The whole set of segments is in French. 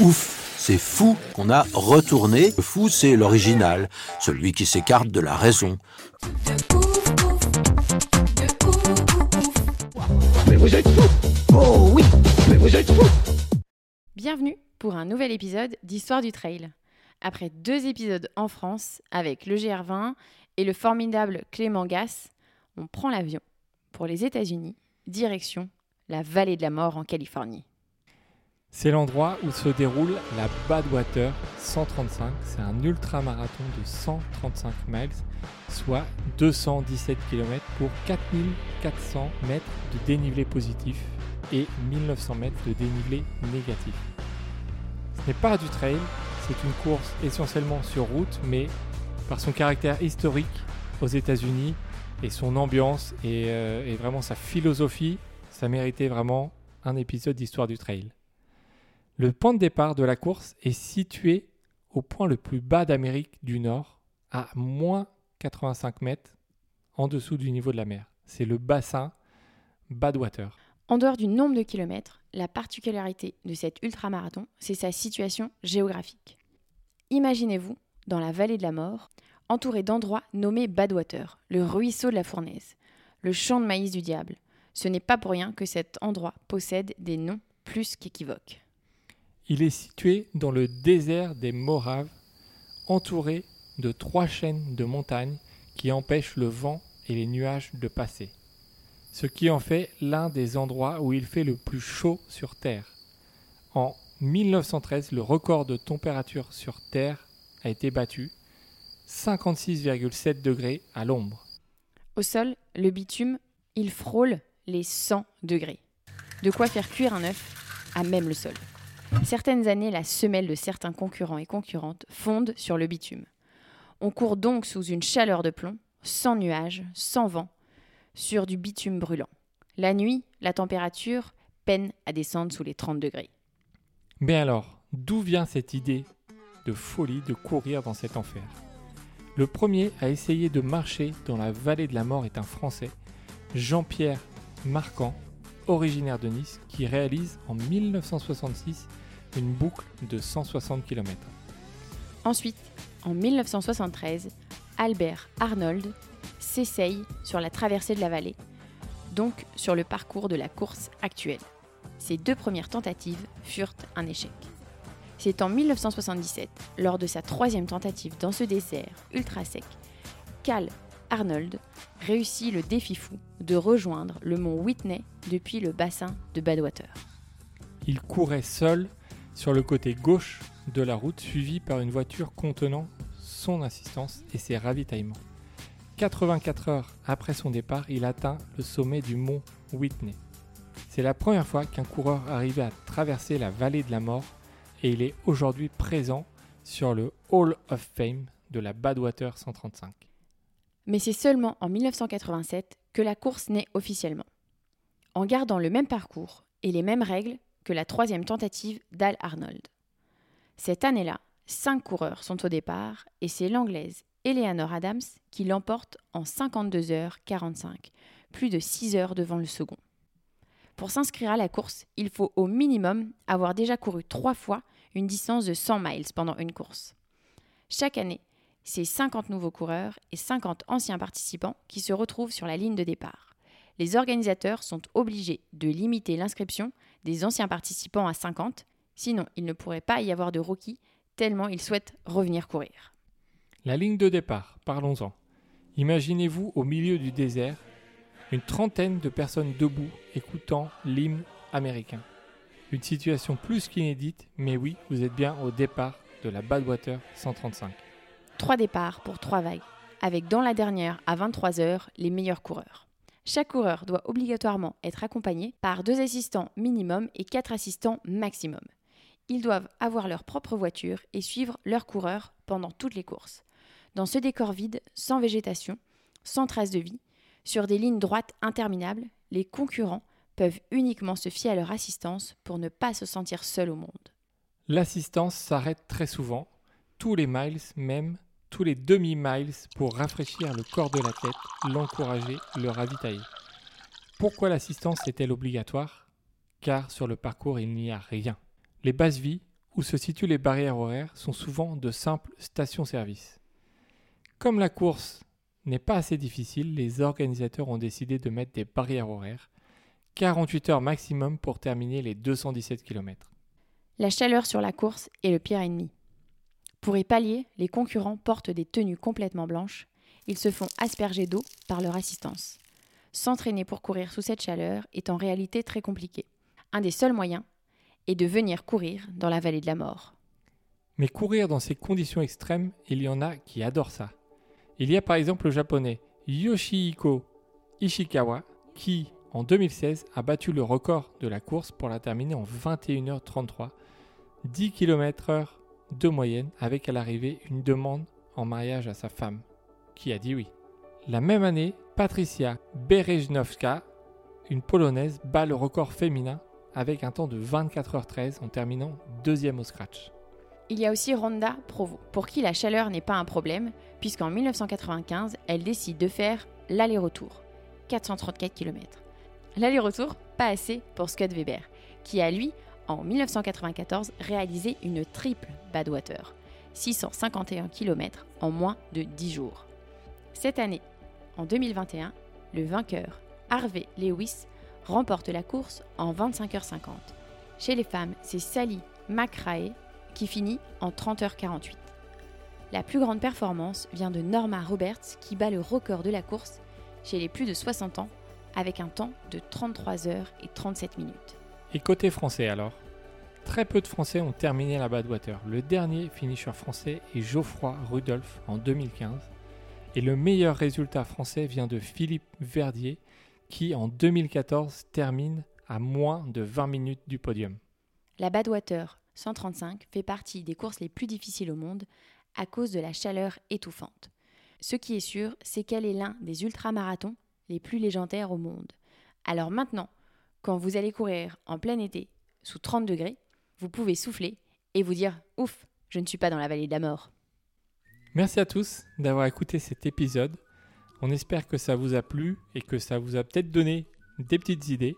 Ouf, c'est fou qu'on a retourné. Le fou, c'est l'original, celui qui s'écarte de la raison. Bienvenue pour un nouvel épisode d'Histoire du Trail. Après deux épisodes en France avec le GR20 et le formidable Clément Gass, on prend l'avion pour les États-Unis, direction la vallée de la mort en Californie. C'est l'endroit où se déroule la Badwater 135. C'est un ultramarathon de 135 miles, soit 217 km pour 4400 mètres de dénivelé positif et 1900 mètres de dénivelé négatif. Ce n'est pas du trail, c'est une course essentiellement sur route, mais par son caractère historique aux États-Unis et son ambiance et, euh, et vraiment sa philosophie, ça méritait vraiment un épisode d'histoire du trail. Le point de départ de la course est situé au point le plus bas d'Amérique du Nord, à moins 85 mètres en dessous du niveau de la mer. C'est le bassin Badwater. En dehors du nombre de kilomètres, la particularité de cet ultramarathon, c'est sa situation géographique. Imaginez-vous dans la vallée de la mort, entouré d'endroits nommés Badwater, le ruisseau de la fournaise, le champ de maïs du diable. Ce n'est pas pour rien que cet endroit possède des noms plus qu'équivoques. Il est situé dans le désert des Moraves, entouré de trois chaînes de montagnes qui empêchent le vent et les nuages de passer. Ce qui en fait l'un des endroits où il fait le plus chaud sur Terre. En 1913, le record de température sur Terre a été battu, 56,7 degrés à l'ombre. Au sol, le bitume, il frôle les 100 degrés. De quoi faire cuire un œuf à même le sol. Certaines années, la semelle de certains concurrents et concurrentes fonde sur le bitume. On court donc sous une chaleur de plomb, sans nuages, sans vent, sur du bitume brûlant. La nuit, la température peine à descendre sous les 30 degrés. Mais alors, d'où vient cette idée de folie de courir dans cet enfer? Le premier à essayer de marcher dans la vallée de la mort est un Français, Jean-Pierre Marquand, originaire de Nice, qui réalise en 1966 une boucle de 160 km. Ensuite, en 1973, Albert Arnold s'essaye sur la traversée de la vallée, donc sur le parcours de la course actuelle. Ses deux premières tentatives furent un échec. C'est en 1977, lors de sa troisième tentative dans ce désert ultra sec, qu'Al Arnold réussit le défi fou de rejoindre le mont Whitney depuis le bassin de Badwater. Il courait seul sur le côté gauche de la route, suivi par une voiture contenant son assistance et ses ravitaillements. 84 heures après son départ, il atteint le sommet du mont Whitney. C'est la première fois qu'un coureur arrivait à traverser la vallée de la mort et il est aujourd'hui présent sur le Hall of Fame de la Badwater 135. Mais c'est seulement en 1987 que la course naît officiellement. En gardant le même parcours et les mêmes règles que la troisième tentative d'Al Arnold. Cette année-là, cinq coureurs sont au départ et c'est l'anglaise Eleanor Adams qui l'emporte en 52 heures 45, plus de 6 heures devant le second. Pour s'inscrire à la course, il faut au minimum avoir déjà couru trois fois une distance de 100 miles pendant une course. Chaque année, c'est 50 nouveaux coureurs et 50 anciens participants qui se retrouvent sur la ligne de départ. Les organisateurs sont obligés de limiter l'inscription des anciens participants à 50, sinon il ne pourrait pas y avoir de rookies tellement ils souhaitent revenir courir. La ligne de départ, parlons-en. Imaginez-vous au milieu du désert, une trentaine de personnes debout écoutant l'hymne américain. Une situation plus qu'inédite, mais oui, vous êtes bien au départ de la Badwater 135. Trois départs pour trois vagues, avec dans la dernière à 23 heures les meilleurs coureurs. Chaque coureur doit obligatoirement être accompagné par deux assistants minimum et quatre assistants maximum. Ils doivent avoir leur propre voiture et suivre leur coureur pendant toutes les courses. Dans ce décor vide, sans végétation, sans trace de vie, sur des lignes droites interminables, les concurrents peuvent uniquement se fier à leur assistance pour ne pas se sentir seuls au monde. L'assistance s'arrête très souvent, tous les miles même, tous les demi-miles pour rafraîchir le corps de l'athlète, l'encourager, le ravitailler. Pourquoi l'assistance est-elle obligatoire? Car sur le parcours il n'y a rien. Les bases vies, où se situent les barrières horaires, sont souvent de simples stations-service. Comme la course n'est pas assez difficile, les organisateurs ont décidé de mettre des barrières horaires, 48 heures maximum pour terminer les 217 km. La chaleur sur la course est le pire ennemi. Pour y pallier, les concurrents portent des tenues complètement blanches. Ils se font asperger d'eau par leur assistance. S'entraîner pour courir sous cette chaleur est en réalité très compliqué. Un des seuls moyens est de venir courir dans la vallée de la mort. Mais courir dans ces conditions extrêmes, il y en a qui adorent ça. Il y a par exemple le japonais Yoshihiko Ishikawa qui, en 2016, a battu le record de la course pour la terminer en 21h33, 10 km/h de moyenne, avec à l'arrivée une demande en mariage à sa femme, qui a dit oui. La même année, Patricia Berejnowska, une Polonaise, bat le record féminin avec un temps de 24h13 en terminant deuxième au scratch. Il y a aussi Ronda Provo, pour qui la chaleur n'est pas un problème, puisqu'en 1995, elle décide de faire l'aller-retour, 434 km. L'aller-retour, pas assez pour Scott Weber, qui a lui, en 1994, réalisé une triple Badwater, 651 km en moins de 10 jours. Cette année, en 2021, le vainqueur, Harvey Lewis, remporte la course en 25h50. Chez les femmes, c'est Sally McRae qui finit en 30h48. La plus grande performance vient de Norma Roberts qui bat le record de la course chez les plus de 60 ans avec un temps de 33 h et 37 minutes. Et côté français alors Très peu de Français ont terminé la Badwater. Le dernier finisher français est Geoffroy Rudolph en 2015. Et le meilleur résultat français vient de Philippe Verdier qui en 2014 termine à moins de 20 minutes du podium. La Badwater 135 fait partie des courses les plus difficiles au monde à cause de la chaleur étouffante. Ce qui est sûr, c'est qu'elle est l'un des ultramarathons les plus légendaires au monde. Alors maintenant, quand vous allez courir en plein été sous 30 degrés, vous pouvez souffler et vous dire Ouf, je ne suis pas dans la vallée de la mort. Merci à tous d'avoir écouté cet épisode. On espère que ça vous a plu et que ça vous a peut-être donné des petites idées.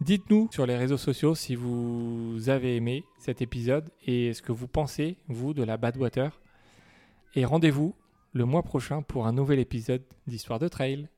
Dites-nous sur les réseaux sociaux si vous avez aimé cet épisode et ce que vous pensez, vous, de la Badwater. Et rendez-vous le mois prochain pour un nouvel épisode d'Histoire de Trail.